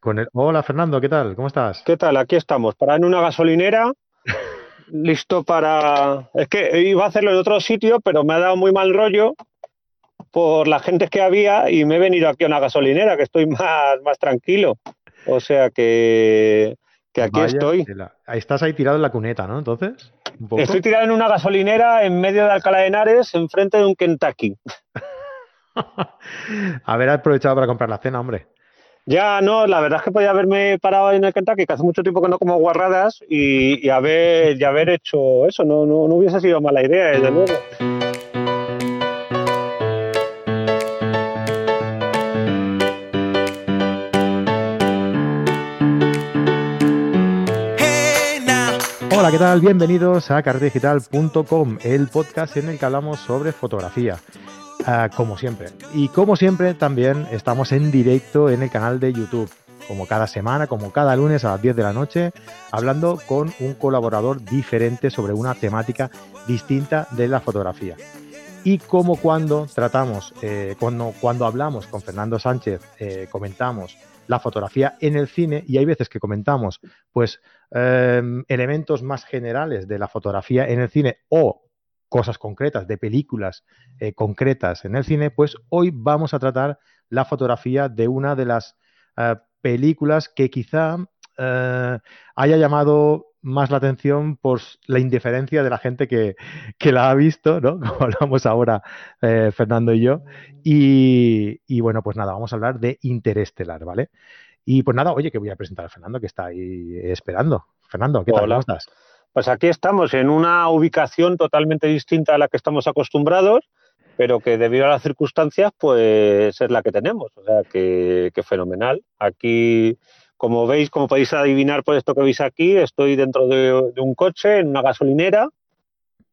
Con el... Hola Fernando, ¿qué tal? ¿Cómo estás? ¿Qué tal? Aquí estamos, para en una gasolinera, listo para... Es que iba a hacerlo en otro sitio, pero me ha dado muy mal rollo por la gente que había y me he venido aquí a una gasolinera, que estoy más, más tranquilo. O sea que, que aquí Vaya estoy. tela. Ahí estás ahí tirado en la cuneta, ¿no? Entonces, un poco. Estoy tirado en una gasolinera en medio de Alcalá de Henares, enfrente de un Kentucky. Haber aprovechado para comprar la cena, hombre. Ya no, la verdad es que podía haberme parado en el Kentucky, que hace mucho tiempo que no como guarradas, y, y haber, y haber hecho eso. No, no, no hubiese sido mala idea, desde luego. Hey now. Hola, ¿qué tal? Bienvenidos a carretedigital.com, el podcast en el que hablamos sobre fotografía. Ah, como siempre. Y como siempre, también estamos en directo en el canal de YouTube. Como cada semana, como cada lunes a las 10 de la noche, hablando con un colaborador diferente sobre una temática distinta de la fotografía. Y como cuando tratamos, eh, cuando, cuando hablamos con Fernando Sánchez, eh, comentamos la fotografía en el cine y hay veces que comentamos pues eh, elementos más generales de la fotografía en el cine o cosas concretas de películas eh, concretas en el cine, pues hoy vamos a tratar la fotografía de una de las eh, películas que quizá eh, haya llamado más la atención por la indiferencia de la gente que, que la ha visto, ¿no? Como hablamos ahora eh, Fernando y yo. Y, y bueno, pues nada, vamos a hablar de Interestelar, ¿vale? Y pues nada, oye, que voy a presentar a Fernando que está ahí esperando. Fernando, ¿qué tal? Hola. ¿Cómo estás? Pues aquí estamos en una ubicación totalmente distinta a la que estamos acostumbrados, pero que debido a las circunstancias, pues es la que tenemos. O sea, que, que fenomenal. Aquí, como veis, como podéis adivinar por esto que veis aquí, estoy dentro de, de un coche, en una gasolinera,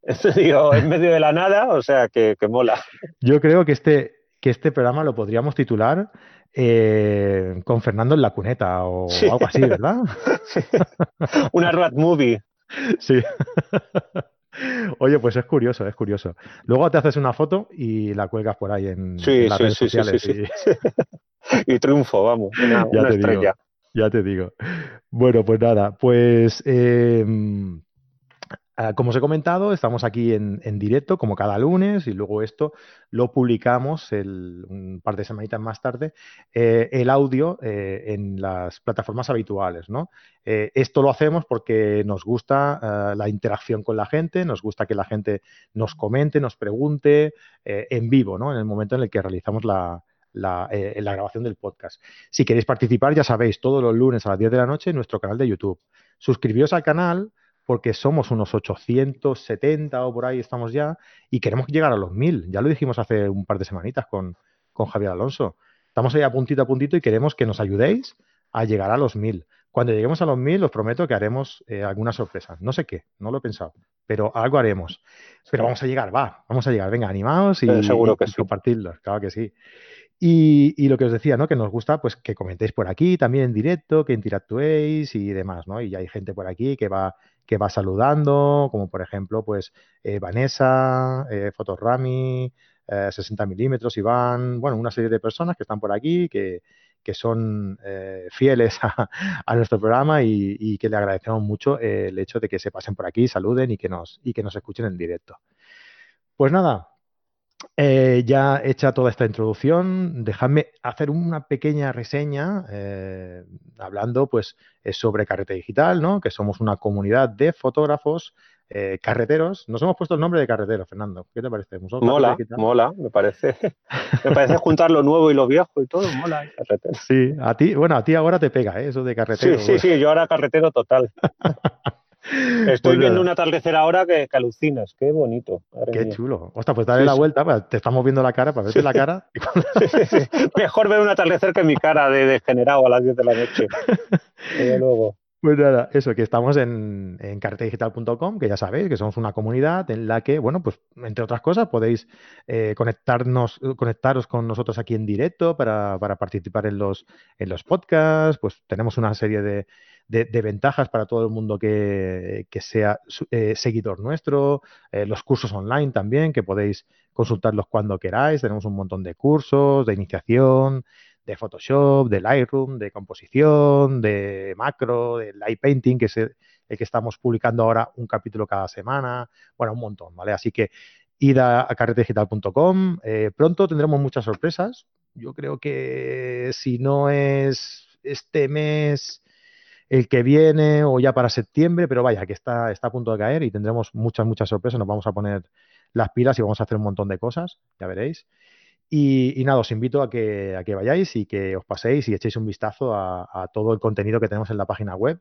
digo, en medio de la nada, o sea, que, que mola. Yo creo que este, que este programa lo podríamos titular eh, con Fernando en la cuneta o Sí. algo así, ¿verdad? Una road movie. Sí. Oye, pues es curioso, es curioso. Luego te haces una foto y la cuelgas por ahí en, Sí, en las sí, redes sí, sociales. y- Y triunfo, vamos, una, Ya una te digo. estrella. Ya te digo. Bueno, pues nada, pues eh, ah, como os he comentado, estamos aquí en, en directo como cada lunes y luego esto lo publicamos un par de semanitas más tarde, eh, el audio eh, en las plataformas habituales, ¿no? Eh, esto lo hacemos porque nos gusta ah, la interacción con la gente, nos gusta que la gente nos comente, nos pregunte en vivo, ¿no? En el momento en el que realizamos la, la, grabación del podcast. Si queréis participar, ya sabéis, todos los lunes a las 10 de la noche en nuestro canal de YouTube. Suscribíos al canal porque somos unos 870 o por ahí estamos ya y queremos llegar a los 1000. Ya lo dijimos hace un par de semanitas con, con Javier Alonso. Estamos ahí a puntito a puntito y queremos que nos ayudéis a llegar a los 1000. Cuando lleguemos a los 1000 os prometo que haremos eh, alguna sorpresa. No sé qué, no lo he pensado, pero algo haremos. Pero vamos a llegar, va, vamos a llegar. Venga, animaos y, Eh, seguro que y sí. claro que sí. Y, lo que os decía, ¿no? Que nos gusta, pues, que comentéis por aquí, también en directo, que interactuéis y demás, ¿no? Y hay gente por aquí que va, que va saludando, como por ejemplo, pues, eh, Vanessa, eh, Fotorami, eh, 60 milímetros, Iván, bueno, una serie de personas que están por aquí, que, que son eh, fieles a, nuestro programa y, y que le agradecemos mucho eh, el hecho de que se pasen por aquí, saluden y que nos, y que nos escuchen en directo. Pues nada, eh, ya hecha toda esta introducción, dejadme hacer una pequeña reseña eh, hablando pues eh, sobre Carrete Digital, ¿no? Que somos una comunidad de fotógrafos eh, carreteros. Nos hemos puesto el nombre de carretero, Fernando. ¿Qué te parece? Mola, mola, me parece. Me parece juntar lo nuevo y lo viejo y todo, mola. Carretero. Sí, a ti, bueno, a ti ahora te pega, ¿eh? Eso de Sí, carretero. sí, sí, yo ahora carretero total. Estoy Pues viendo un atardecer ahora que, que alucinas, qué bonito. Qué mía. chulo. Ostras, pues dale Sí, la vuelta, pues, te estamos viendo la cara, para verte la cara. Mejor ver un atardecer que mi cara de degenerado a las 10 de la noche. Desde luego. Pues nada, eso, que estamos en, en carretedigital.com, que ya sabéis que somos una comunidad en la que, bueno, pues entre otras cosas podéis eh, conectarnos, conectaros con nosotros aquí en directo para, para participar en los, en los podcasts, pues tenemos una serie de, de- ventajas para todo el mundo que, que sea eh, seguidor nuestro, eh, los cursos online también, que podéis consultarlos cuando queráis, tenemos un montón de cursos, de iniciación, de Photoshop, de Lightroom, de composición, de macro, de light painting, que es el, que estamos publicando ahora un capítulo cada semana. Bueno, un montón, ¿vale? Así que id a, carretedigital.com. Eh, pronto tendremos muchas sorpresas. Yo creo que si no es este mes, el que viene o ya para septiembre, pero vaya, que está, está a punto de caer y tendremos muchas, muchas sorpresas. Nos vamos a poner las pilas y vamos a hacer un montón de cosas, ya veréis. Y, nada, os invito a que, a que vayáis y que os paséis y echéis un vistazo a, todo el contenido que tenemos en la página web.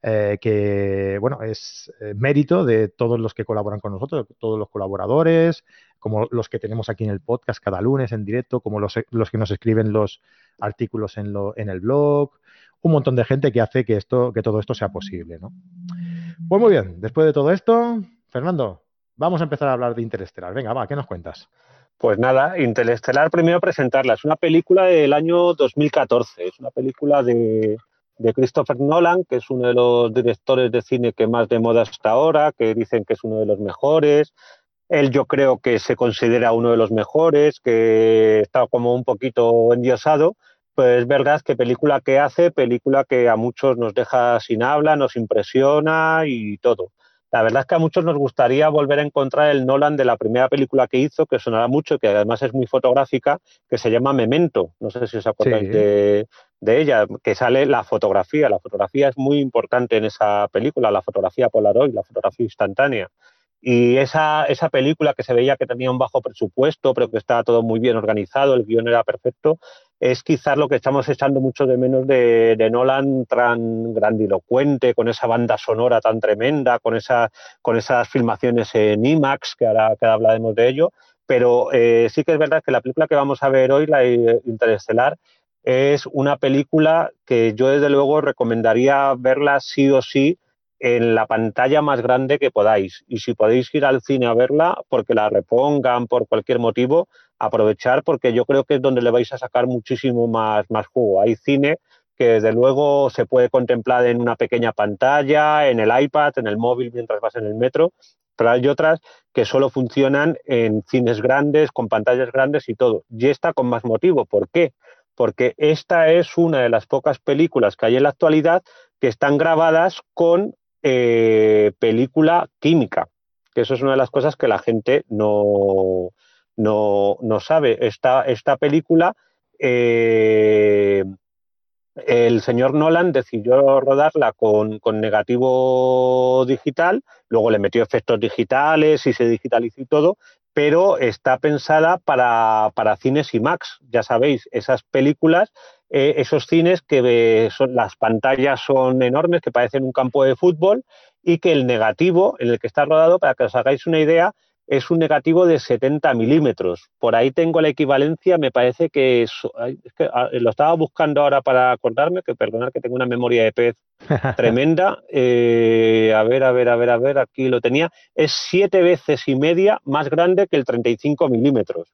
Eh, que bueno, es eh, mérito de todos los que colaboran con nosotros, todos los colaboradores, como los que tenemos aquí en el podcast cada lunes en directo, como los, los que nos escriben los artículos en, lo, en el blog, un montón de gente que hace que esto, que todo esto sea posible, ¿no? Pues muy bien, después de todo esto, Fernando, vamos a empezar a hablar de Interestelar. Venga, va, ¿qué nos cuentas? Pues nada, Interestelar, primero presentarla. Es una película del año 2014. Es una película de, de, Christopher Nolan, que es uno de los directores de cine que más de moda hasta ahora, que dicen que es uno de los mejores. Él yo creo que se considera uno de los mejores, que está como un poquito endiosado, pues es verdad que película que hace, película que a muchos nos deja sin habla, nos impresiona y todo. La verdad es que a muchos nos gustaría volver a encontrar el Nolan de la primera película que hizo, que sonará mucho, que además es muy fotográfica, que se llama Memento. No sé si os acordáis de, de, ella, que sale la fotografía. La fotografía es muy importante en esa película, la fotografía Polaroid, la fotografía instantánea. Y esa, esa película que se veía que tenía un bajo presupuesto, pero que estaba todo muy bien organizado, el guion era perfecto, es quizás lo que estamos echando mucho de menos de, Nolan tan grandilocuente, con esa banda sonora tan tremenda, con, esa, con esas filmaciones en IMAX, que ahora, que hablaremos de ello. Pero eh, sí que es verdad que la película que vamos a ver hoy, la Interestelar, es una película que yo desde luego recomendaría verla sí o sí en la pantalla más grande que podáis. Y si podéis ir al cine a verla, porque la repongan por cualquier motivo, aprovechar porque yo creo que es donde le vais a sacar muchísimo más, más jugo. Hay cine que desde luego se puede contemplar en una pequeña pantalla, en el iPad, en el móvil mientras vas en el metro, pero hay otras que solo funcionan en cines grandes, con pantallas grandes y todo. Y esta con más motivo. ¿Por qué? Porque esta es una de las pocas películas que hay en la actualidad que están grabadas con eh, película química, que eso es una de las cosas que la gente no, no, no sabe. Esta, esta película, eh, el señor Nolan decidió rodarla con, con, negativo digital, luego le metió efectos digitales y se digitalizó y todo, pero está pensada para, para cines IMAX. Ya sabéis, esas películas eh, esos cines que son, las pantallas son enormes, que parecen un campo de fútbol, y que el negativo en el que está rodado, para que os hagáis una idea, es un negativo de 70 milímetros. Por ahí tengo la equivalencia, me parece que, es, que ah, lo estaba buscando ahora para acordarme, que perdonad que tengo una memoria de pez tremenda. Eh, a ver, a ver, a ver, a ver, aquí lo tenía. Es siete veces y media más grande que el 35 milímetros.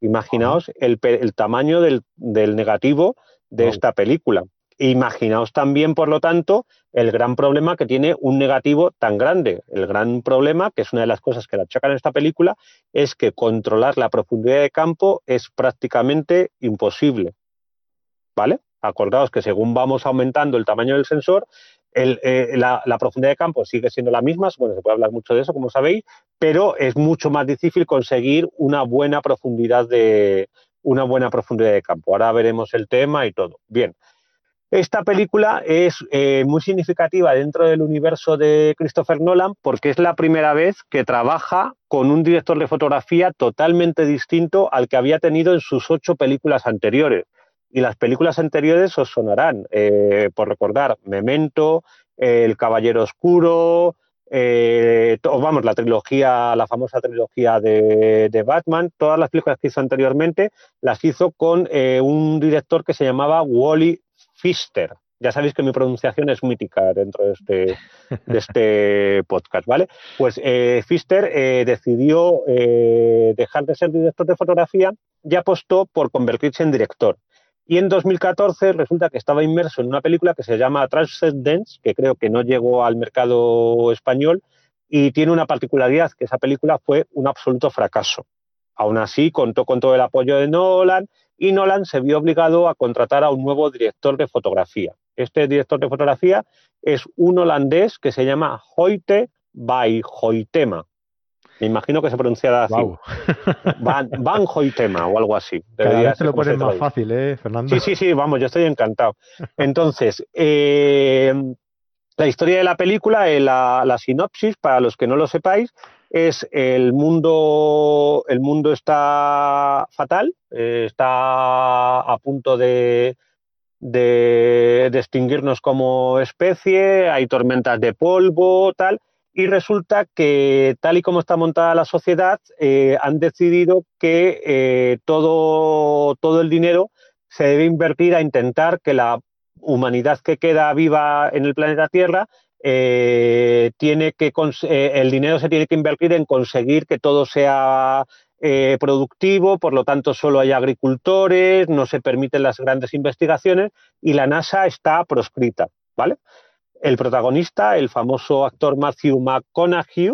Imaginaos el, tamaño del, negativo de esta película. Imaginaos también, por lo tanto, el gran problema que tiene un negativo tan grande. El gran problema, que es una de las cosas que la achacan en esta película, es que controlar la profundidad de campo es prácticamente imposible. ¿Vale? Acordaos que según vamos aumentando el tamaño del sensor, eh, la, profundidad de campo sigue siendo la misma, bueno, se puede hablar mucho de eso, como sabéis, pero es mucho más difícil conseguir una buena profundidad de, una buena profundidad de campo. Ahora veremos el tema y todo. Bien. Esta película es eh, muy significativa dentro del universo de Christopher Nolan porque es la primera vez que trabaja con un director de fotografía totalmente distinto al que había tenido en sus ocho películas anteriores. Y las películas anteriores os sonarán, eh, por recordar, Memento, El Caballero Oscuro, eh, vamos, la trilogía, la famosa trilogía de, Batman, todas las películas que hizo anteriormente las hizo con un director que se llamaba Wally Pfister. Ya sabéis que mi pronunciación es mítica dentro de este, de este podcast, ¿vale? Pues eh, Pfister decidió dejar de ser director de fotografía y apostó por convertirse en director. Y en 2014 resulta que estaba inmerso en una película que se llama Transcendence, que creo que no llegó al mercado español, y tiene una particularidad, que esa película fue un absoluto fracaso. Aún así, contó con todo el apoyo de Nolan y Nolan se vio obligado a contratar a un nuevo director de fotografía. Este director de fotografía es un holandés que se llama Hoyte Hoytema. Me imagino que se pronunciará así. Van, Van Hoytema o algo así. Cada vez lo pones más fácil, ¿eh, Fernando? Sí, sí, sí, vamos, yo estoy encantado. Entonces, eh, la historia de la película, eh, la, sinopsis, para los que no lo sepáis, es el mundo, el mundo está fatal, eh, está a punto de, extinguirnos como especie, hay tormentas de polvo, tal, y resulta que tal y como está montada la sociedad, eh, han decidido que todo, todo el dinero se debe invertir a intentar que la humanidad que queda viva en el planeta Tierra eh, tiene que el dinero se tiene que invertir en conseguir que todo sea productivo, por lo tanto solo hay agricultores, no se permiten las grandes investigaciones y la NASA está proscrita, ¿vale? El protagonista, el famoso actor Matthew McConaughey,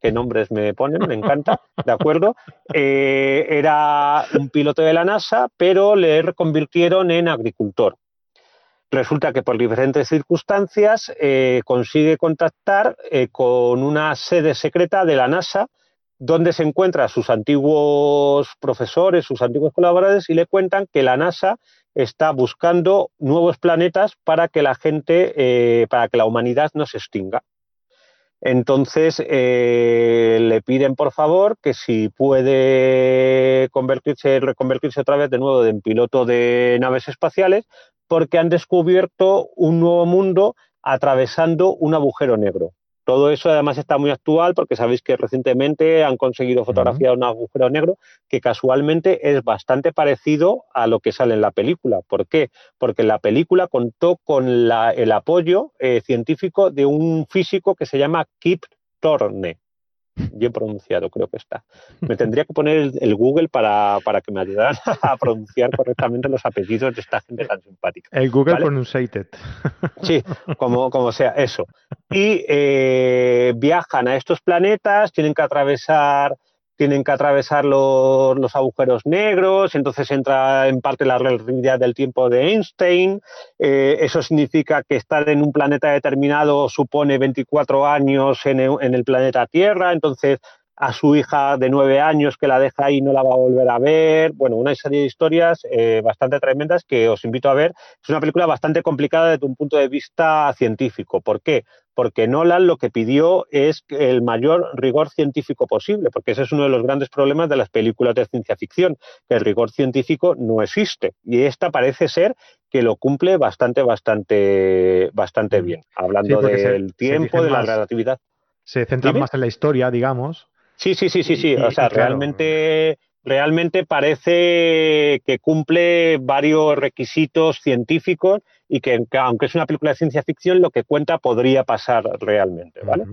qué nombres me ponen, me encanta, ¿de acuerdo? Eh, era un piloto de la NASA, pero le reconvirtieron en agricultor. Resulta que por diferentes circunstancias eh, consigue contactar eh, con una sede secreta de la NASA, donde se encuentran sus antiguos profesores, sus antiguos colaboradores, y le cuentan que la NASA está buscando nuevos planetas para que la gente, eh, para que la humanidad no se extinga. Entonces le piden por favor que si puede convertirse, reconvertirse otra vez de nuevo en piloto de naves espaciales, porque han descubierto un nuevo mundo atravesando un agujero negro. Todo eso además está muy actual porque sabéis que recientemente han conseguido fotografiar un agujero negro que casualmente es bastante parecido a lo que sale en la película. ¿Por qué? Porque la película contó con el apoyo eh, científico de un físico que se llama Kip Thorne bien pronunciado, creo que está. Me tendría que poner el, Google para, que me ayudaran a pronunciar correctamente los apellidos de esta gente tan simpática. El Google Pronunciated. Sí, como, como sea, eso. Y eh, viajan a estos planetas, tienen que atravesar tienen que atravesar los, agujeros negros, entonces entra en parte la relatividad del tiempo de Einstein. Eh, eso significa que estar en un planeta determinado supone 24 años en el planeta Tierra, entonces a su hija de nueve años que la deja ahí y no la va a volver a ver. Bueno, una serie de historias eh, bastante tremendas que os invito a ver. Es una película bastante complicada desde un punto de vista científico. ¿Por qué? Porque Nolan lo que pidió es el mayor rigor científico posible, porque ese es uno de los grandes problemas de las películas de ciencia ficción, que el rigor científico no existe. Y esta parece ser que lo cumple bastante, bastante, bastante bien, hablando del tiempo, de la relatividad. Se centra más en la historia, digamos, Sí, sí, sí, sí, sí. O sea, realmente, realmente parece que cumple varios requisitos científicos y que, aunque es una película de ciencia ficción, lo que cuenta podría pasar realmente, ¿vale?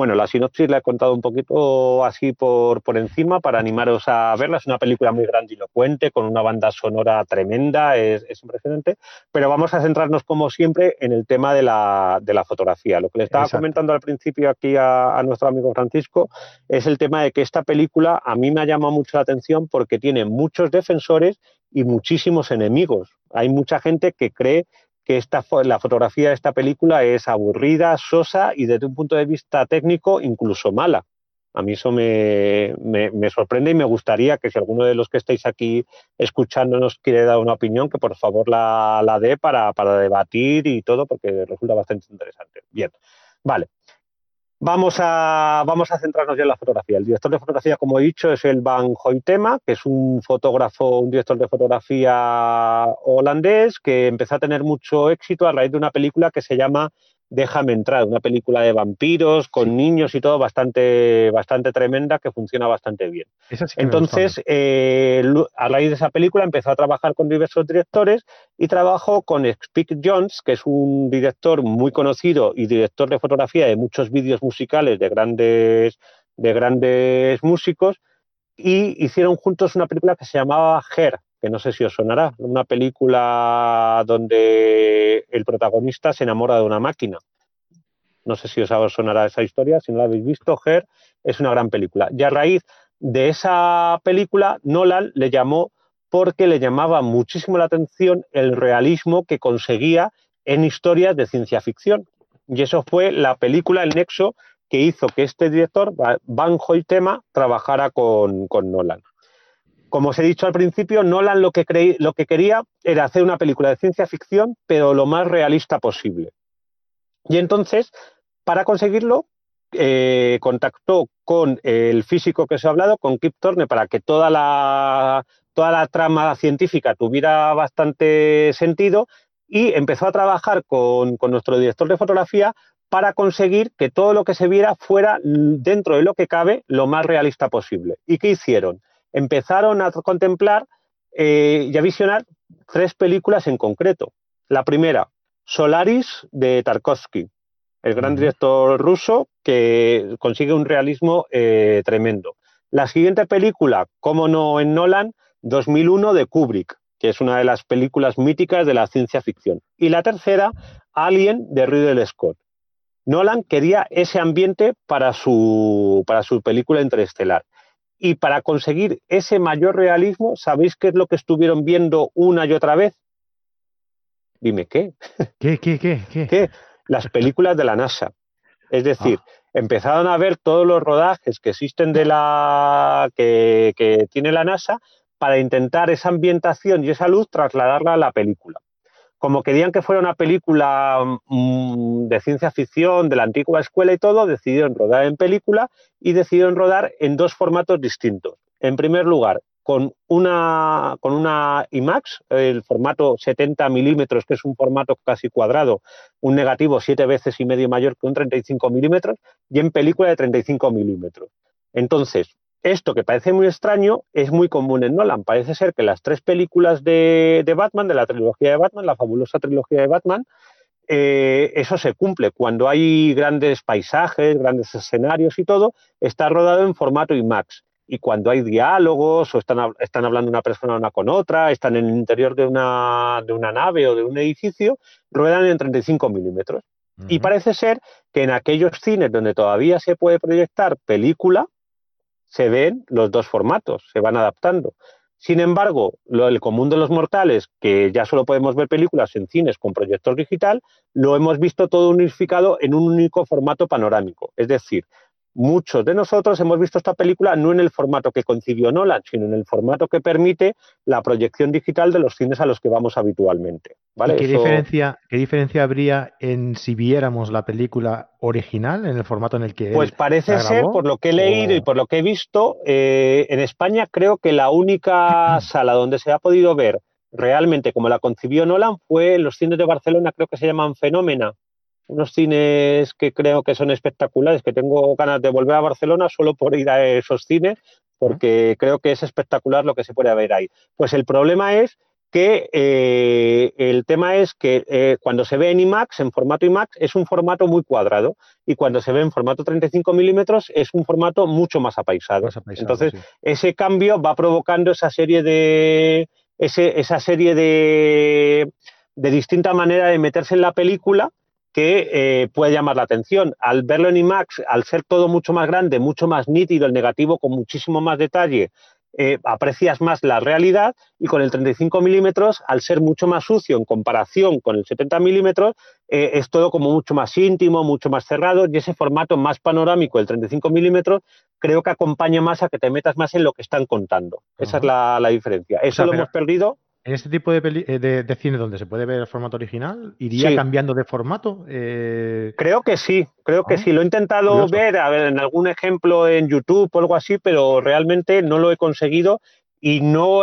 Bueno, la sinopsis la he contado un poquito así por, por encima para animaros a verla. Es una película muy grandilocuente, con una banda sonora tremenda, es, impresionante, pero vamos a centrarnos como siempre en el tema de la, de la fotografía. Lo que le estaba comentando al principio aquí a, a, nuestro amigo Francisco es el tema de que esta película a mí me ha llamado mucho la atención porque tiene muchos defensores y muchísimos enemigos. Hay mucha gente que cree que esta, la fotografía de esta película es aburrida, sosa y desde un punto de vista técnico incluso mala. A mí eso me, sorprende y me gustaría que si alguno de los que estáis aquí escuchándonos quiere dar una opinión, que por favor la, la dé para, para debatir y todo, porque resulta bastante interesante. Bien, vale. Vamos a, vamos a centrarnos ya en la fotografía. El director de fotografía, como he dicho, es el Van Hoytema, que es un fotógrafo, un director de fotografía holandés que empezó a tener mucho éxito a raíz de una película que se llama Déjame entrar, una película de vampiros con niños y todo bastante, bastante tremenda que funciona bastante bien. Entonces, eh, a raíz de esa película empezó a trabajar con diversos directores y trabajó con Spike Jones, que es un director muy conocido y director de fotografía de muchos vídeos musicales de grandes, de grandes músicos, y hicieron juntos una película que se llamaba Her, que no sé si os sonará, una película donde el protagonista se enamora de una máquina. No sé si os sonará esa historia, si no la habéis visto, Her es una gran película. Y a raíz de esa película, Nolan le llamó porque le llamaba muchísimo la atención el realismo que conseguía en historias de ciencia ficción. Y eso fue la película El Nexo que hizo que este director, Van Hoytema, trabajara con, Nolan. Como os he dicho al principio, Nolan lo que, quería era hacer una película de ciencia ficción, pero lo más realista posible. Y entonces, para conseguirlo, eh, contactó con el físico que os he hablado, con Kip Thorne, para que toda la, trama científica tuviera bastante sentido y empezó a trabajar con, nuestro director de fotografía para conseguir que todo lo que se viera fuera dentro de lo que cabe lo más realista posible. ¿Y qué hicieron? Empezaron a contemplar eh, y a visionar tres películas en concreto. La primera, Solaris de Tarkovsky, el gran director ruso que consigue un realismo eh, tremendo. La siguiente película, como no en Nolan, 2001 de Kubrick, que es una de las películas míticas de la ciencia ficción. Y la tercera, Alien de Ridley Scott. Nolan quería ese ambiente para su, para su película Interestelar. Y para conseguir ese mayor realismo, ¿sabéis qué es lo que estuvieron viendo una y otra vez? Dime, ¿qué? ¿Qué, qué, qué? ¿Qué? Las películas de la NASA. Es decir, ah. empezaron a ver todos los rodajes que existen de la que, que tiene la NASA para intentar esa ambientación y esa luz trasladarla a la película como querían que fuera una película mm, de ciencia ficción de la antigua escuela y todo, decidieron rodar en película y decidieron rodar en dos formatos distintos. En primer lugar, con una, con una IMAX, el formato 70 milímetros, que es un formato casi cuadrado, un negativo siete veces y medio mayor que un 35 milímetros, y en película de 35 milímetros. Entonces, esto que parece muy extraño es muy común en Nolan. Parece ser que las tres películas de, Batman, de la trilogía de Batman, la fabulosa trilogía de Batman, eh, eso se cumple. Cuando hay grandes paisajes, grandes escenarios y todo, está rodado en formato IMAX. Y cuando hay diálogos o están, están hablando una persona una con otra, están en el interior de una, de una nave o de un edificio, ruedan en 35 milímetros. Y parece ser que en aquellos cines donde todavía se puede proyectar película, se ven los dos formatos, se van adaptando. Sin embargo, lo, el común de los mortales, que ya solo podemos ver películas en cines con proyector digital, lo hemos visto todo unificado en un único formato panorámico. Es decir, muchos de nosotros hemos visto esta película no en el formato que concibió Nolan, sino en el formato que permite la proyección digital de los cines a los que vamos habitualmente. ¿vale? ¿Qué, diferencia, ¿Qué diferencia habría en si viéramos la película original en el formato en el que... Pues parece ser, por lo que he leído y por lo que he visto, eh, en España creo que la única sala donde se ha podido ver realmente como la concibió Nolan fue en los cines de Barcelona, creo que se llaman Fenómena, unos cines que creo que son espectaculares, que tengo ganas de volver a Barcelona solo por ir a esos cines, porque creo que es espectacular lo que se puede ver ahí. Pues el problema es que eh, el tema es que eh, cuando se ve en IMAX, en formato IMAX, es un formato muy cuadrado y cuando se ve en formato 35 milímetros es un formato mucho más apaisado. Entonces, ese cambio va provocando esa serie de, esa serie de, de distinta manera de meterse en la película que eh, puede llamar la atención. Al verlo en IMAX, al ser todo mucho más grande, mucho más nítido, el negativo con muchísimo más detalle, eh, aprecias más la realidad y con el 35 milímetros, al ser mucho más sucio en comparación con el 70 milímetros, eh, es todo como mucho más íntimo, mucho más cerrado y ese formato más panorámico del 35 milímetros creo que acompaña más a que te metas más en lo que están contando. Esa es la, diferencia. Eso lo hemos perdido en este tipo de, eh, de, cine donde se puede ver el formato original, ¿iría cambiando de formato? Eh, creo que sí, creo que ah, sí. Lo he intentado ver, a ver, en algún ejemplo en YouTube o algo así, pero realmente no lo he conseguido y no,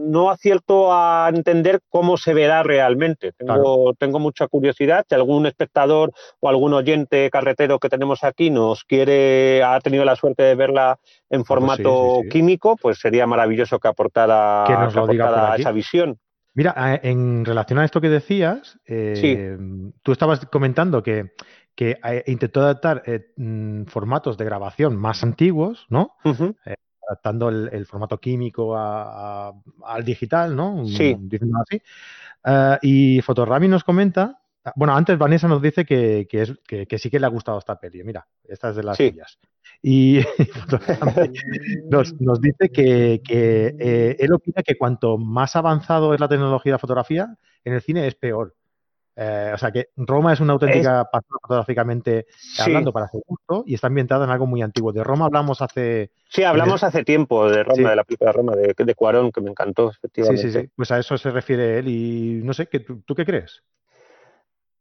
no acierto a entender cómo se verá realmente. Tengo, tengo mucha curiosidad. Si algún espectador o algún oyente carretero que tenemos aquí nos quiere, ha tenido la suerte de verla en formato químico, pues sería maravilloso que aportara, esa visión. Mira, en relación a esto que decías, eh, tú estabas comentando que, que eh, intentó adaptar eh, mm, formatos de grabación más antiguos, ¿no? Adaptando el, formato químico al digital, ¿no? Sí. Diciendo así. Eh, y Fotorami nos comenta, bueno, antes Vanessa nos dice que, es, que, sí que le ha gustado esta peli. Mira, esta es de las suyas. y nos, nos, dice que, eh, él opina que cuanto más avanzado es la tecnología de fotografía, en el cine es peor. Eh, o sea que Roma es una auténtica fotográficamente hablando para su gusto y está ambientada en algo muy antiguo. De Roma hablamos hace. Sí, hablamos hace tiempo de Roma, de la película de Roma, de, de, Cuarón, que me encantó, efectivamente. Sí, sí, sí. Pues a eso se refiere él y no sé, ¿tú, ¿tú qué crees?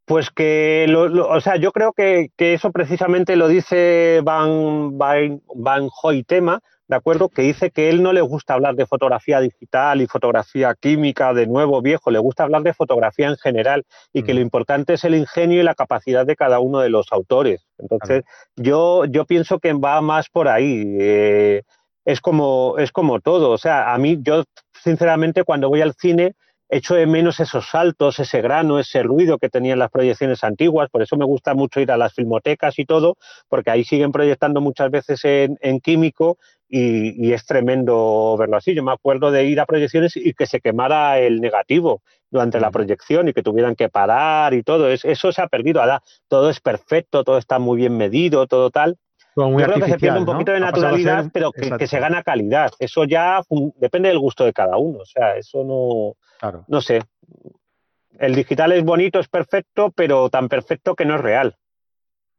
Pues que, o sea, yo creo que, eso precisamente lo dice Van, Van, Van Hoytema, ¿de acuerdo? Que dice que él no le gusta hablar de fotografía digital y fotografía química de nuevo, viejo, le gusta hablar de fotografía en general y que lo mm. importante es el ingenio y la capacidad de cada uno de los autores. Entonces, yo, yo pienso que va más por ahí. Eh, es, como, es como todo. O sea, a mí, yo sinceramente, cuando voy al cine, echo de menos esos saltos, ese grano, ese ruido que tenían las proyecciones antiguas. Por eso me gusta mucho ir a las filmotecas y todo, porque ahí siguen proyectando muchas veces en, químico y, es tremendo verlo así. Yo me acuerdo de ir a proyecciones y que se quemara el negativo durante la proyección y que tuvieran que parar y todo. eso se ha perdido. Ahora todo es perfecto, todo está muy bien medido, todo tal. Yo creo que se pierde un poquito de naturalidad, pero que, se gana calidad. Eso ya depende del gusto de cada uno. O sea, eso no. No sé. El digital es bonito, es perfecto, pero tan perfecto que no es real.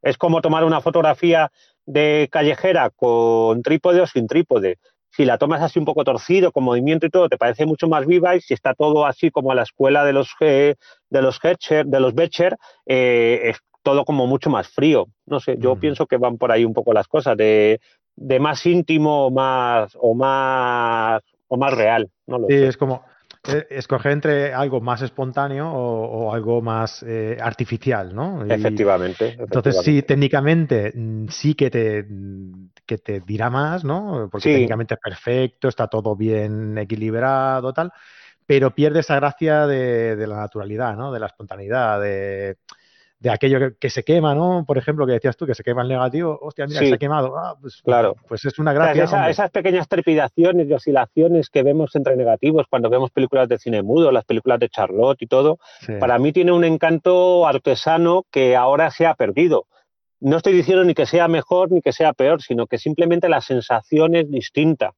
Es como tomar una fotografía de callejera con trípode o sin trípode. Si la tomas así un poco torcido, con movimiento y todo, te parece mucho más viva y si está todo así como a la escuela de los, de los Hetcher, de los Becher, eh, todo como mucho más frío. No sé, yo mm. pienso que van por ahí un poco las cosas, de, más íntimo más, o más o más real. No sí, es como eh, escoger entre algo más espontáneo o, algo más eh, artificial, ¿no? efectivamente, Entonces, sí, técnicamente mm, sí que te, que te dirá más, ¿no? Porque técnicamente es perfecto, está todo bien equilibrado, tal, pero pierde esa gracia de, de la naturalidad, ¿no? De la espontaneidad, de de aquello que, se quema, ¿no? Por ejemplo, que decías tú, que se quema el negativo, hostia, mira, se ha quemado. Ah, pues, claro. Pues es una gracia. esas pequeñas trepidaciones y oscilaciones que vemos entre negativos cuando vemos películas de cine mudo, las películas de Charlotte y todo, para mí tiene un encanto artesano que ahora se ha perdido. No estoy diciendo ni que sea mejor ni que sea peor, sino que simplemente la sensación es distinta.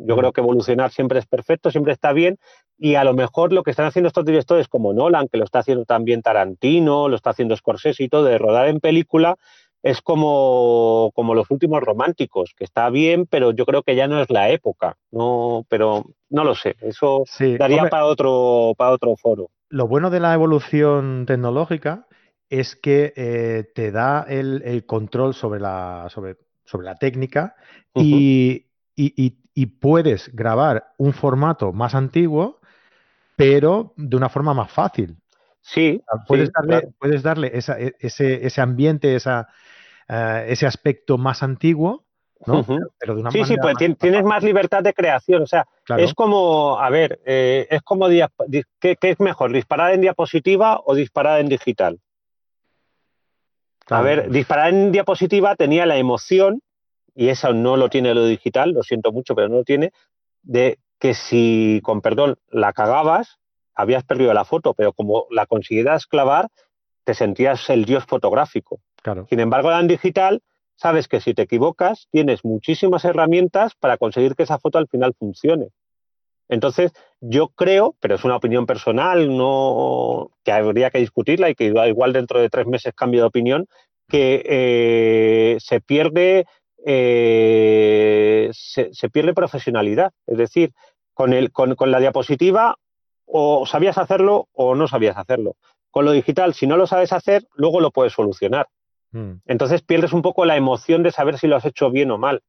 Yo creo que evolucionar siempre es perfecto, siempre está bien. Y a lo mejor lo que están haciendo estos directores como Nolan, que lo está haciendo también Tarantino, lo está haciendo Scorsese y todo, de rodar en película, es como, como los últimos románticos, que está bien, pero yo creo que ya no es la época. No, pero no lo sé. Eso daría para otro, para otro foro. Lo bueno de la evolución tecnológica es que eh, te da el, control sobre la, sobre, sobre la técnica y, y, puedes grabar un formato más antiguo, pero de una forma más fácil. Sí. puedes, darle, puedes darle ese, ese, ambiente, esa, eh, ese aspecto más antiguo, ¿no? Pero de una sí, sí, pues tienes más libertad de creación. O sea, es como, a ver, eh, es como, ¿qué, es mejor, disparar en diapositiva o disparar en digital? A ver, disparar en diapositiva tenía la emoción y eso no lo tiene lo digital, lo siento mucho, pero no lo tiene, de que si, con perdón, la cagabas, habías perdido la foto, pero como la consiguieras clavar, te sentías el dios fotográfico. Claro. Sin embargo, en digital, sabes que si te equivocas, tienes muchísimas herramientas para conseguir que esa foto al final funcione. Entonces, yo creo, pero es una opinión personal, no que habría que discutirla y que igual dentro de tres meses cambio de opinión, que eh, se pierde eh, se, pierde profesionalidad. Es decir, con, el, con, la diapositiva o sabías hacerlo o no sabías hacerlo. Con lo digital, si no lo sabes hacer, luego lo puedes solucionar. Hmm. Entonces pierdes un poco la emoción de saber si lo has hecho bien o mal.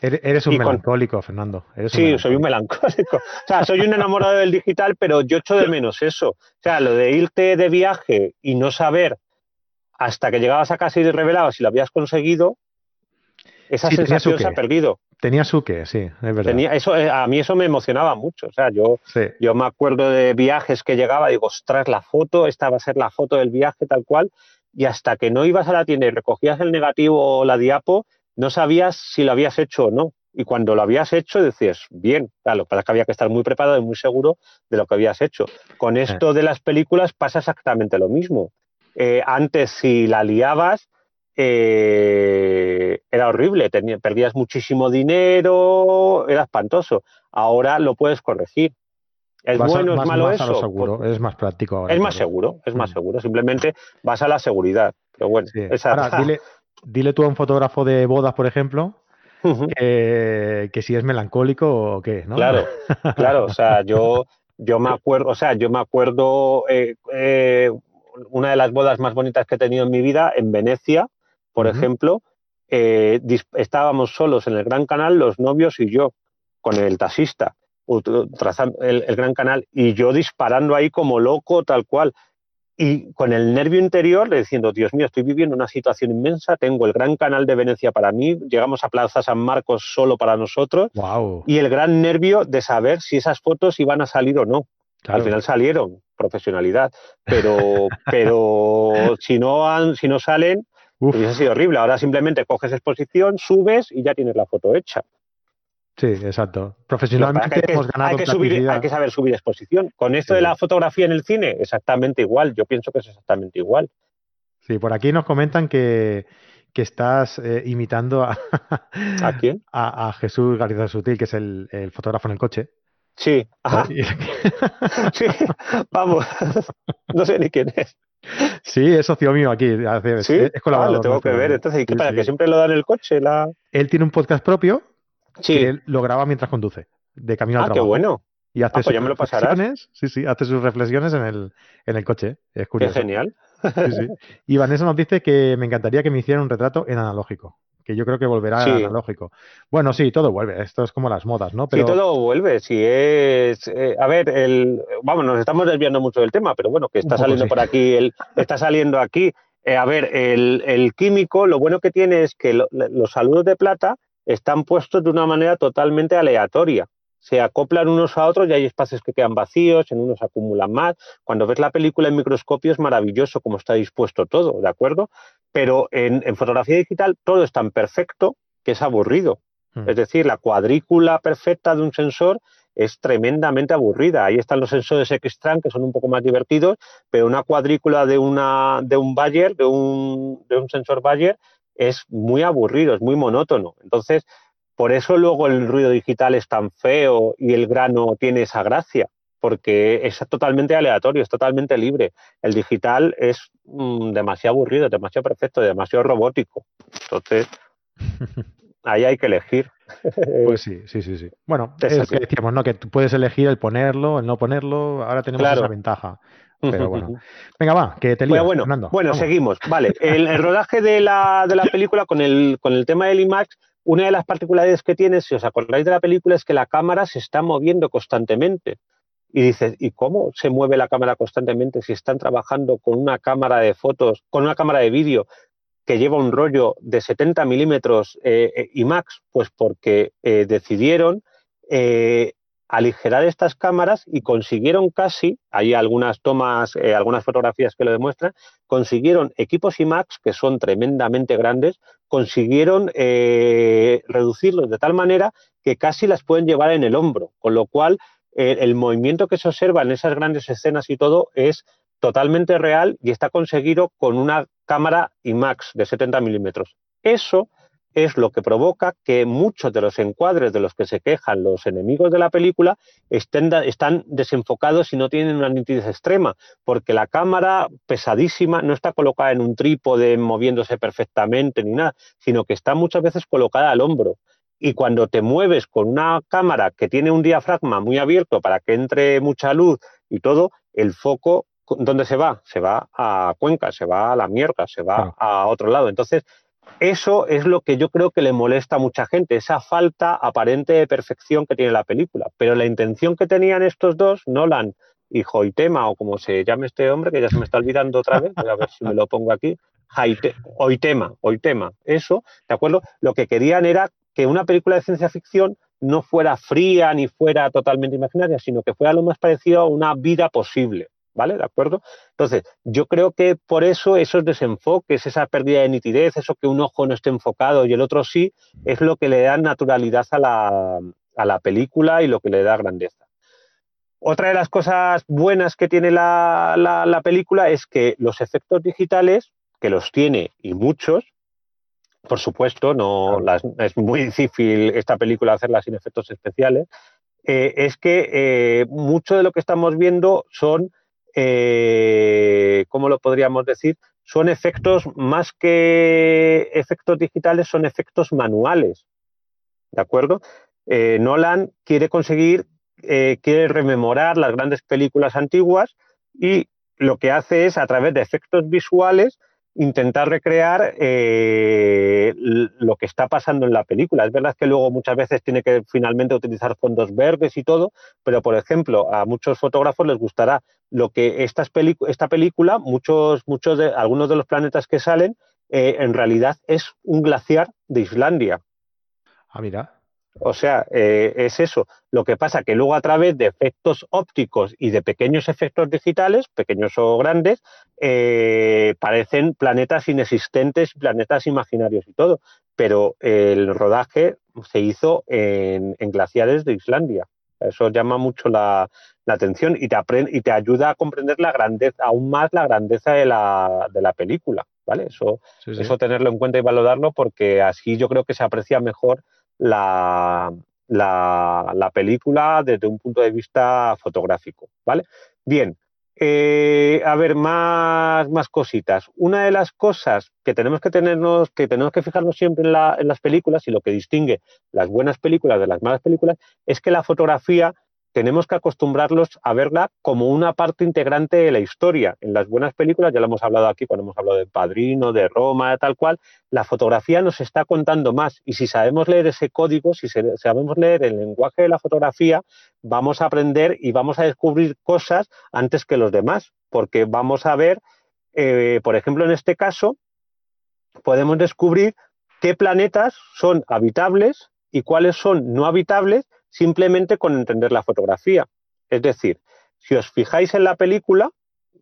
Eres un melancólico, Fernando. sí, soy un melancólico. O sea, soy un enamorado del digital, pero yo echo de menos eso. O sea, lo de irte de viaje y no saber hasta que llegabas a casa y revelabas si lo habías conseguido, esa sensación se ha perdido. Tenía su qué, sí, es verdad. Tenía, eso, eh, a mí eso me emocionaba mucho. O sea, yo, yo me acuerdo de viajes que llegaba, digo, ostras, la foto, esta va a ser la foto del viaje tal cual, y hasta que no ibas a la tienda y recogías el negativo o la diapo, no sabías si lo habías hecho o no. Y cuando lo habías hecho, decías, bien, claro, para que había que estar muy preparado y muy seguro de lo que habías hecho. Con esto de las películas pasa exactamente lo mismo. Eh, antes, si la liabas, eh, era horrible, perdías muchísimo dinero, era espantoso. Ahora lo puedes corregir. ¿Es bueno, es malo eso? Seguro, pues es más práctico ahora. Es más seguro, es más mm. seguro. Simplemente vas a la seguridad. Pero bueno, dile, tú a un fotógrafo de bodas, por ejemplo, que, si es melancólico o qué, ¿no? Claro, claro. O sea, yo, yo me acuerdo, o sea, yo me acuerdo eh, eh, una de las bodas más bonitas que he tenido en mi vida en Venecia, por ejemplo, eh, estábamos solos en el Gran Canal, los novios y yo, con el taxista, trazando el, Gran Canal, y yo disparando ahí como loco, tal cual. Y con el nervio interior diciendo, Dios mío, estoy viviendo una situación inmensa, tengo el Gran Canal de Venecia para mí, llegamos a Plaza San Marcos solo para nosotros, y el gran nervio de saber si esas fotos iban a salir o no. Al final salieron, profesionalidad, pero, pero si, no han, si no salen, Hubiese sido horrible. Ahora simplemente coges exposición, subes y ya tienes la foto hecha. Sí, exacto. Profesionalmente hemos ganado hay que, subir, hay que saber subir exposición. Con esto de la fotografía en el cine, exactamente igual. Yo pienso que es exactamente igual. Sí, por aquí nos comentan que, estás eh, imitando a, ¿A quién? A, Jesús García Sutil, que es el, fotógrafo en el coche. Sí, sí, vamos, no sé ni quién es. Sí, es socio mío aquí. ¿Sí? Es colaborador. Ah, lo tengo que ver. Entonces, ¿qué para? ¿Que siempre lo da en el coche? La... Él tiene un podcast propio sí. que él lo graba mientras conduce, de camino al ah, trabajo. qué bueno. Y hace ah, pues ya me lo pasarás. Sí, sí, hace sus reflexiones en el, en el coche. Es curioso. Qué genial. Sí, sí. Y Vanessa nos dice que me encantaría que me hicieran un retrato en analógico que yo creo que volverá a analógico. Bueno, sí, todo vuelve. Esto es como las modas, ¿no? Pero... Sí, todo vuelve. Si es, eh, a ver, el, vamos, nos estamos desviando mucho del tema, pero bueno, que está saliendo por aquí, el, está saliendo aquí. Eh, a ver, el, químico, lo bueno que tiene es que los saludos de plata están puestos de una manera totalmente aleatoria se acoplan unos a otros y hay espacios que quedan vacíos, en unos acumulan más. Cuando ves la película en microscopio es maravilloso cómo está dispuesto todo, ¿de acuerdo? Pero en, fotografía digital todo es tan perfecto que es aburrido. Hmm. Es decir, la cuadrícula perfecta de un sensor es tremendamente aburrida. Ahí están los sensores X-Tran que son un poco más divertidos, pero una cuadrícula de, una, de un Bayer, de un, de un sensor Bayer, es muy aburrido, es muy monótono. Entonces, por eso luego el ruido digital es tan feo y el grano tiene esa gracia, porque es totalmente aleatorio, es totalmente libre. El digital es mm, demasiado aburrido, demasiado perfecto, demasiado robótico. Entonces, ahí hay que elegir. Pues sí, sí, sí, sí. Bueno, es, lo que decíamos, ¿no? Que tú puedes elegir el ponerlo, el no ponerlo. Ahora tenemos esa ventaja. Pero bueno. Venga, va, que te lío, bueno, bueno, seguimos. Vale, el, rodaje de la, de la, película con el, con el tema del IMAX una de las particularidades que tiene, si os acordáis de la película, es que la cámara se está moviendo constantemente. Y dices, ¿y cómo se mueve la cámara constantemente si están trabajando con una cámara de fotos, con una cámara de vídeo que lleva un rollo de 70 milímetros eh, eh, IMAX? Pues porque eh, decidieron aligerar estas cámaras y consiguieron casi, hay algunas tomas, eh, algunas fotografías que lo demuestran, consiguieron equipos IMAX que son tremendamente grandes, consiguieron eh, reducirlos de tal manera que casi las pueden llevar en el hombro, con lo cual eh, el movimiento que se observa en esas grandes escenas y todo es totalmente real y está conseguido con una cámara IMAX de 70 milímetros. Eso es lo que provoca que muchos de los encuadres de los que se quejan los enemigos de la película estén, están desenfocados y no tienen una nitidez extrema, porque la cámara pesadísima no está colocada en un trípode moviéndose perfectamente ni nada, sino que está muchas veces colocada al hombro. Y cuando te mueves con una cámara que tiene un diafragma muy abierto para que entre mucha luz y todo, el foco ¿dónde se va? Se va a Cuenca, se va a la mierda, se va a otro lado. Entonces, eso es lo que yo creo que le molesta a mucha gente, esa falta aparente de perfección que tiene la película. Pero la intención que tenían estos dos, Nolan y Hoitema, o como se llame este hombre, que ya se me está olvidando otra vez, voy a ver si me lo pongo aquí, Hoitema, Hoitema, eso, ¿de acuerdo? Lo que querían era que una película de ciencia ficción no fuera fría ni fuera totalmente imaginaria, sino que fuera lo más parecido a una vida posible. ¿Vale? ¿De acuerdo? Entonces, yo creo que por eso esos desenfoques, esa pérdida de nitidez, eso que un ojo no esté enfocado y el otro sí, es lo que le da naturalidad a la, a la película y lo que le da grandeza. Otra de las cosas buenas que tiene la, la, película es que los efectos digitales, que los tiene y muchos, por supuesto, no es muy difícil esta película hacerla sin efectos especiales, eh, es que eh, mucho de lo que estamos viendo son, eh, ¿cómo lo podríamos decir? Son efectos más que efectos digitales, son efectos manuales. ¿De acuerdo? Nolan quiere conseguir, quiere rememorar las grandes películas antiguas y lo que hace es, a través de efectos visuales, intentar recrear eh, lo que está pasando en la película. Es verdad que luego muchas veces tiene que finalmente utilizar fondos verdes y todo, pero por ejemplo, a muchos fotógrafos les gustará lo que esta película, muchos, muchos de, algunos de los planetas que salen, eh, en realidad es un glaciar de Islandia. Ah, mira. O sea, eh, es eso. Lo que pasa que luego a través de efectos ópticos y de pequeños efectos digitales, pequeños o grandes, eh, parecen planetas inexistentes, planetas imaginarios y todo. Pero el rodaje se hizo en, glaciares de Islandia. Eso llama mucho la, atención y te, y te ayuda a comprender la grandeza, aún más la grandeza de la, de la película. ¿vale? Eso, eso tenerlo en cuenta y valorarlo porque así yo creo que se aprecia mejor la, la, película desde un punto de vista fotográfico, ¿vale? Bien, eh, a ver, más, más cositas. Una de las cosas que tenemos que tenernos, que tenemos que fijarnos siempre en, en las películas y lo que distingue las buenas películas de las malas películas es que la fotografía tenemos que acostumbrarlos a verla como una parte integrante de la historia. En las buenas películas, ya lo hemos hablado aquí cuando hemos hablado de Padrino, de Roma, tal cual, la fotografía nos está contando más. Y si sabemos leer ese código, si sabemos leer el lenguaje de la fotografía, vamos a aprender y vamos a descubrir cosas antes que los demás, porque vamos a ver, eh, por ejemplo, en este caso, podemos descubrir qué planetas son habitables y cuáles son no habitables simplemente con entender la fotografía. Es decir, si os fijáis en la película,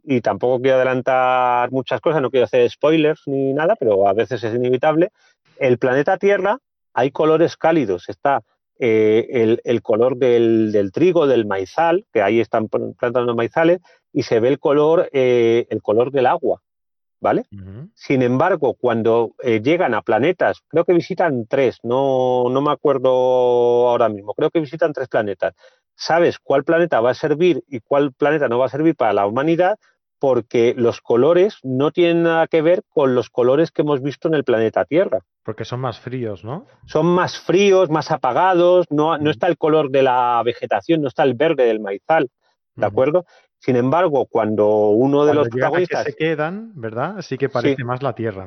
y tampoco quiero adelantar muchas cosas, no quiero hacer spoilers ni nada, pero a veces es inevitable, el planeta Tierra hay colores cálidos. Está eh, el, color del, trigo, del maizal, que ahí están plantando maizales, y se ve el color, eh, el color del agua. ¿Vale? Sin embargo, cuando eh, llegan a planetas, creo que visitan tres, no, no me acuerdo ahora mismo, creo que visitan tres planetas. Sabes cuál planeta va a servir y cuál planeta no va a servir para la humanidad porque los colores no tienen nada que ver con los colores que hemos visto en el planeta Tierra. Porque son más fríos, ¿no? Son más fríos, más apagados, no, no está el color de la vegetación, no está el verde del maizal, ¿de acuerdo? Sin embargo, cuando uno de los protagonistas... Que se quedan, ¿verdad? Sí que parece más la Tierra.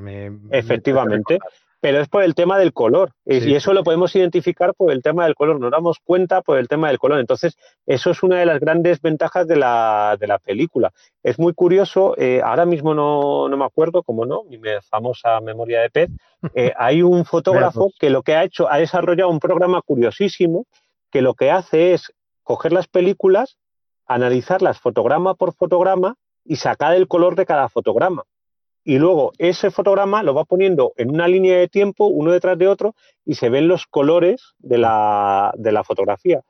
efectivamente. pero es por el tema del color. Y eso lo podemos identificar por el tema del color. Nos damos cuenta por el tema del color. Entonces, eso es una de las grandes ventajas de la, película. Es muy curioso, eh, ahora mismo no, me acuerdo, como no, mi famosa memoria de pez, eh, hay un fotógrafo que lo que ha hecho, ha desarrollado un programa curiosísimo que lo que hace es coger las películas analizarlas fotograma por fotograma y sacar el color de cada fotograma. Y luego ese fotograma lo va poniendo en una línea de tiempo, uno detrás de otro, y se ven los colores de la, fotografía.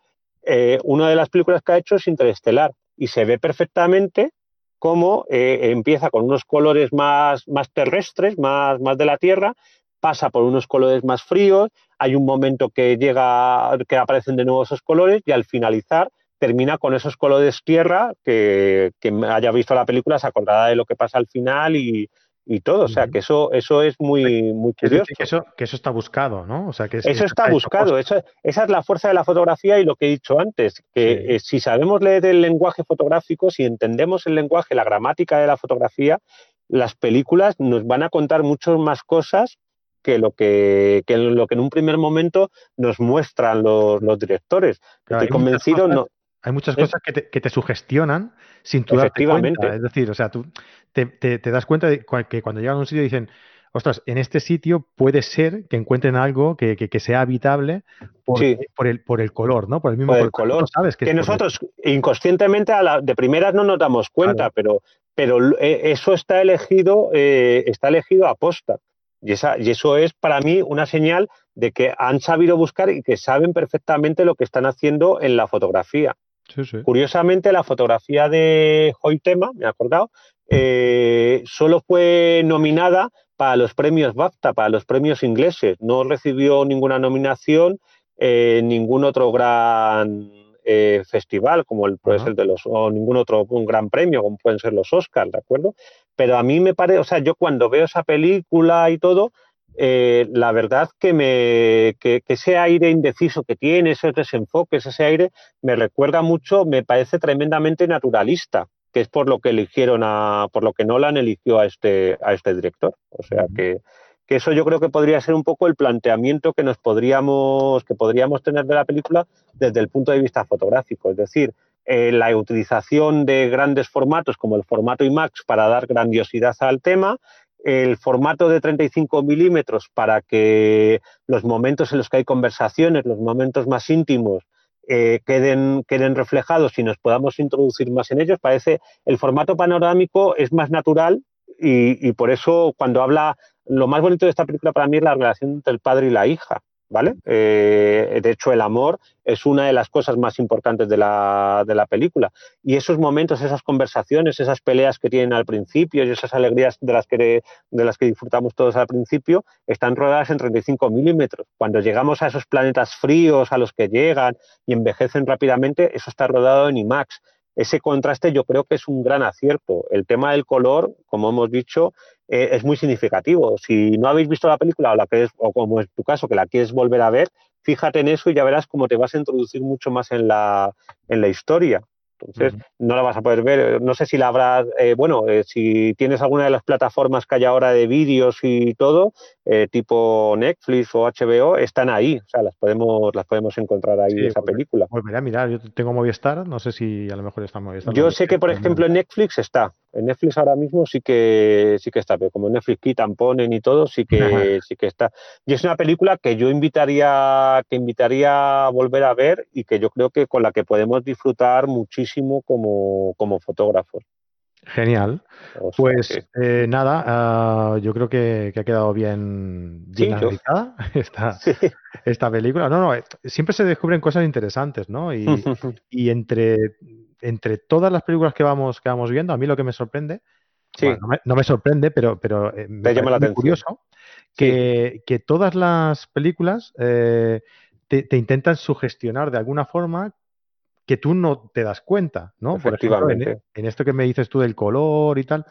Eh, una de las películas que ha hecho es Interestelar y se ve perfectamente cómo eh, empieza con unos colores más, más terrestres, más, más de la Tierra, pasa por unos colores más fríos, hay un momento que llega, que aparecen de nuevo esos colores y al finalizar termina con esos colores tierra que, que haya visto la película se acordará de lo que pasa al final y, todo. O sea, que eso, eso es muy, muy curioso. Que eso, que eso está buscado, ¿no? O sea, que eso está buscado. esa es la fuerza de la fotografía y lo que he dicho antes, que eh, si sabemos leer el lenguaje fotográfico, si entendemos el lenguaje, la gramática de la fotografía, las películas nos van a contar muchas más cosas que lo que, lo que en un primer momento nos muestran los, directores. Estoy convencido, no, hay muchas cosas que te, que te, sugestionan sin tu darte cuenta. Es decir, o sea, tú te, te, das cuenta de que cuando llegan a un sitio dicen, ostras, en este sitio puede ser que encuentren algo que, que, sea habitable por, por, el, por el color, ¿no? Por el mismo color. sabes que, nosotros inconscientemente a la, de primeras no nos damos cuenta, pero, pero eh, eso está elegido, eh, está elegido a posta. Y, esa, y eso es para mí una señal de que han sabido buscar y que saben perfectamente lo que están haciendo en la fotografía. Curiosamente, la fotografía de Hoytema, me he acordado, eh, solo fue nominada para los premios BAFTA, para los premios ingleses. No recibió ninguna nominación en ningún otro gran eh, festival, como el, puede ser de los, o ningún otro un gran premio, como pueden ser los Oscars, ¿de acuerdo? Pero a mí me parece, o sea, yo cuando veo esa película y todo, eh, la verdad que, me, que, ese aire indeciso que tiene, esos desenfoques, ese aire, me recuerda mucho, me parece tremendamente naturalista, que es por lo que eligieron a, por lo que Nolan eligió a este, a este director. O sea que, que eso yo creo que podría ser un poco el planteamiento que nos podríamos, que podríamos tener de la película desde el punto de vista fotográfico. Es decir, eh, la utilización de grandes formatos como el formato IMAX para dar grandiosidad al tema, el formato de 35 milímetros para que los momentos en los que hay conversaciones, los momentos más íntimos, eh, queden, queden reflejados y nos podamos introducir más en ellos. Parece el formato panorámico es más natural y, y por eso cuando habla, lo más bonito de esta película para mí es la relación entre el padre y la hija. ¿Vale? Eh, de hecho, el amor es una de las cosas más importantes de la, de la, película. Y esos momentos, esas conversaciones, esas peleas que tienen al principio y esas alegrías de las que, de las que disfrutamos todos al principio, están rodadas en 35 milímetros. Cuando llegamos a esos planetas fríos a los que llegan y envejecen rápidamente, eso está rodado en IMAX ese contraste yo creo que es un gran acierto. El tema del color, como hemos dicho, eh, es muy significativo. Si no habéis visto la película o, la que es, o como es tu caso, que la quieres volver a ver, fíjate en eso y ya verás cómo te vas a introducir mucho más en la, en la historia. Entonces, no la vas a poder ver. No sé si la habrás, eh, bueno, eh, si tienes alguna de las plataformas que hay ahora de vídeos y todo, eh, tipo Netflix o HBO, están ahí. O sea, las podemos, las podemos encontrar ahí, esa pues, película. Pues mira, mira, yo tengo Movistar, no sé si a lo mejor está Movistar. Yo sé que, por ejemplo, en Netflix está. En Netflix ahora mismo sí que sí que está, pero como Netflix quitan, ponen y todo, sí que sí que está. Y es una película que yo invitaría que invitaría a volver a ver y que yo creo que con la que podemos disfrutar muchísimo como, como fotógrafos. Genial. pues eh, nada, ah, yo creo que, ha quedado bien, bien esta, esta, película. No, no, eh, siempre se descubren cosas interesantes, ¿no? Y, y entre entre todas las películas que vamos, que vamos viendo, a mí lo que me sorprende, no, me, sorprende, pero, pero eh, me llama la curioso que, todas las películas eh, te, intentan sugestionar de alguna forma que tú no te das cuenta, ¿no? Por ejemplo, en, esto que me dices tú del color y tal,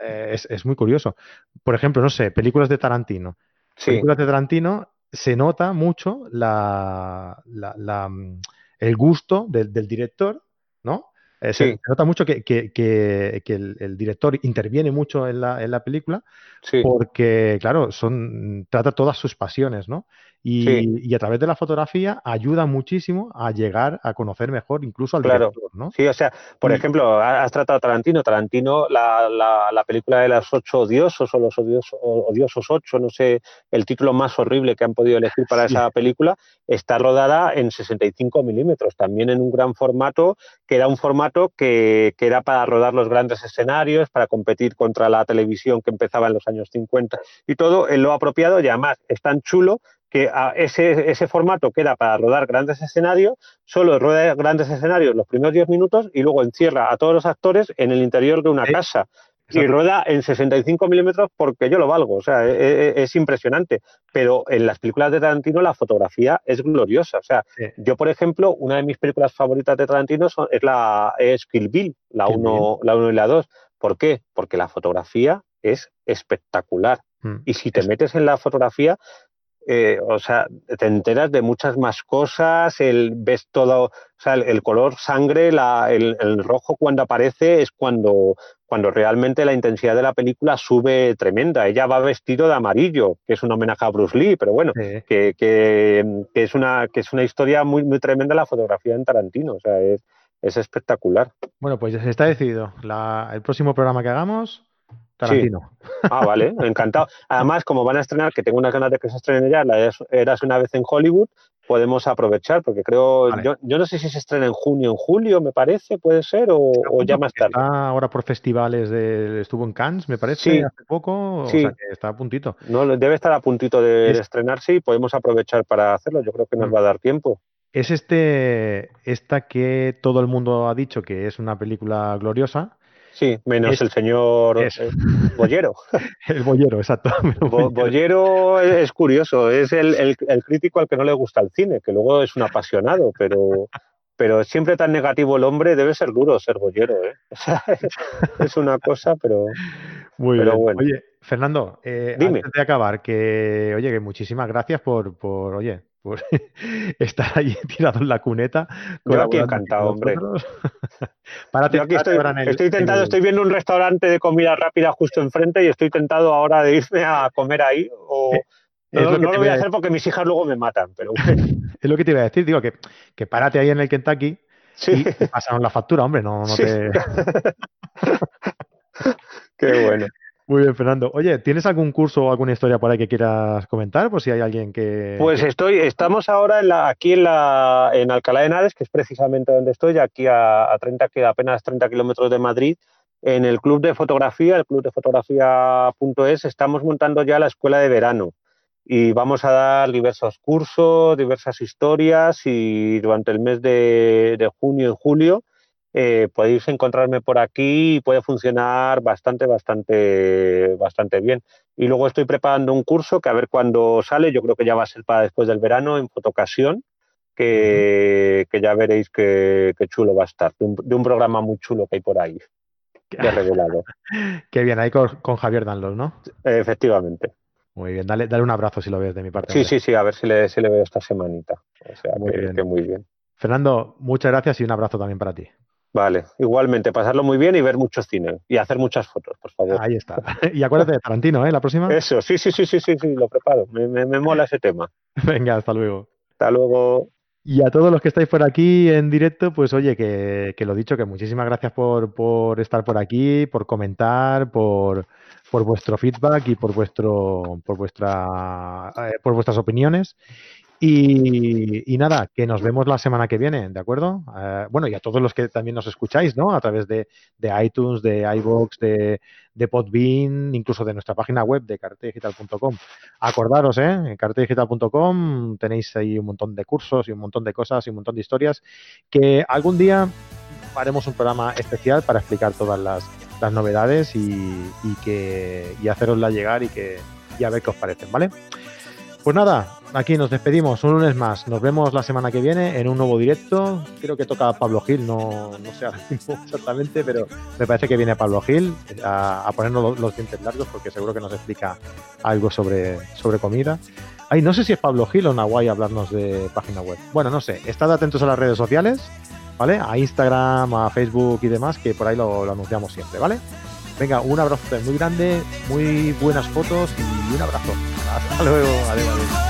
eh, es, muy curioso. Por ejemplo, no sé, películas de Tarantino. Películas de Tarantino se nota mucho la, mm, el gusto del director ¿no? Eh, se nota mucho que, el, director interviene mucho en la, en la película porque, claro, son trata todas sus pasiones, ¿no? Y, a través de la fotografía ayuda muchísimo a llegar a conocer mejor incluso al director, ¿no? Sí, o sea, por ejemplo, has tratado a Tarantino. Tarantino, la, la, película de los ocho odiosos o los odiosos, odiosos ocho, no sé, el título más horrible que han podido elegir para esa película, está rodada en 65 milímetros, también en un gran formato, que era un formato que, que era para rodar los grandes escenarios, para competir contra la televisión que empezaba en los años 50 y todo en lo apropiado y además es tan chulo que ese, ese formato que era para rodar grandes escenarios, solo rueda grandes escenarios los primeros 10 minutos y luego encierra a todos los actores en el interior de una casa. Y rueda en 65 milímetros porque yo lo valgo, o sea, e, e, es, impresionante. Pero en las películas de Tarantino la fotografía es gloriosa. O sea, yo, por ejemplo, una de mis películas favoritas de Tarantino es la es Kill Bill, la 1 la uno y la 2. ¿Por qué? Porque la fotografía es espectacular. Mm. Y si te metes en la fotografía, eh, o sea, te enteras de muchas más cosas, el, ves todo, o sea, el, color sangre, la, el, rojo cuando aparece es cuando, cuando realmente la intensidad de la película sube tremenda. Ella va vestido de amarillo, que es un homenaje a Bruce Lee, pero bueno, que, que, es una, que es una historia muy, muy tremenda la fotografía en Tarantino, o sea, es, es espectacular. Bueno, pues ya está decidido. La, el próximo programa que hagamos Tarantino. Ah, vale, encantado. Además, como van a estrenar, que tengo unas ganas de que se estrene ya, la Eras una vez en Hollywood, podemos aprovechar, porque creo, yo, no sé si se estrena en junio, en julio, me parece, puede ser, o, ya más tarde. Está ahora por festivales, de, estuvo en Cannes, me parece, hace poco, o sea que está a puntito. No, debe estar a puntito de, estrenarse y podemos aprovechar para hacerlo, yo creo que nos mm. va a dar tiempo. Es este, esta que todo el mundo ha dicho que es una película gloriosa, Sí, menos el señor eh, Bollero. el Bollero, exacto. Bollero es curioso, es el, crítico al que no le gusta el cine, que luego es un apasionado, pero, pero siempre tan negativo el hombre, debe ser duro ser Bollero. ¿eh? es, una cosa, pero, Muy bien. bueno. Oye, Fernando, eh, antes de acabar, que oye, que muchísimas gracias por, por oye, por estar ahí tirado en la cuneta. Yo aquí encantado, hombre. Yo aquí estoy, estoy tentado, estoy viendo un restaurante de comida rápida justo enfrente y estoy tentado ahora de irme a comer ahí. O... No, lo, voy a hacer porque mis hijas luego me matan, pero Es lo que te iba a decir, digo, que, que párate ahí en el Kentucky y te pasaron la factura, hombre, no, no te... Qué bueno. Muy bien, Fernando. Oye, ¿tienes algún curso o alguna historia por ahí que quieras comentar? Por si hay alguien que. Pues estoy, estamos ahora en la, aquí en la en Alcalá de Henares, que es precisamente donde estoy, aquí a, a 30, apenas 30 kilómetros de Madrid, en el club de fotografía, el club de fotografía.es, estamos montando ya la escuela de verano y vamos a dar diversos cursos, diversas historias y durante el mes de, de junio y julio eh, podéis encontrarme por aquí y puede funcionar bastante, bastante, bastante bien. Y luego estoy preparando un curso que a ver cuándo sale, yo creo que ya va a ser para después del verano en fotocasión, que, que ya veréis qué, chulo va a estar, de un, programa muy chulo que hay por ahí, de revelado. Qué bien, ahí con, Javier Danlos, ¿no? Efectivamente. Muy bien, dale, dale un abrazo si lo ves de mi parte. Sí, sí, sí, a ver si le, si le veo esta semanita. O sea, muy bien. muy bien. Fernando, muchas gracias y un abrazo también para ti. Vale, igualmente, pasarlo muy bien y ver mucho cine y hacer muchas fotos, por favor. Ahí está. Y acuérdate de Tarantino, ¿eh? La próxima. Eso, sí, sí, sí, sí, sí, sí lo preparo. Me, me, mola ese tema. Venga, hasta luego. Hasta luego. Y a todos los que estáis por aquí en directo, pues oye, que, que lo dicho, que muchísimas gracias por, por, estar por aquí, por comentar, por, por vuestro feedback y por vuestro, por vuestra, eh, por vuestras opiniones. Y, nada, que nos vemos la semana que viene, ¿de acuerdo? Eh, bueno, y a todos los que también nos escucháis, ¿no? A través de, iTunes, de iVoox, de, de, Podbean, incluso de nuestra página web de carretedigital.com. Acordaros, ¿eh? En carretedigital.com tenéis ahí un montón de cursos y un montón de cosas y un montón de historias que algún día haremos un programa especial para explicar todas las, novedades y, que y hacerosla llegar y que a ver qué os parecen, ¿vale? Pues nada, aquí nos despedimos un lunes más. Nos vemos la semana que viene en un nuevo directo. Creo que toca Pablo Gil, no, no sé exactamente, pero me parece que viene Pablo Gil a, ponernos los, dientes largos porque seguro que nos explica algo sobre, sobre comida. Ay, no sé si es Pablo Gil o Nahuay hablarnos de página web. Bueno, no sé. Estad atentos a las redes sociales, ¿vale? A Instagram, a Facebook y demás, que por ahí lo, anunciamos siempre, ¿vale? Venga, un abrazo muy grande, muy buenas fotos y un abrazo. Hasta luego. Adiós, adiós.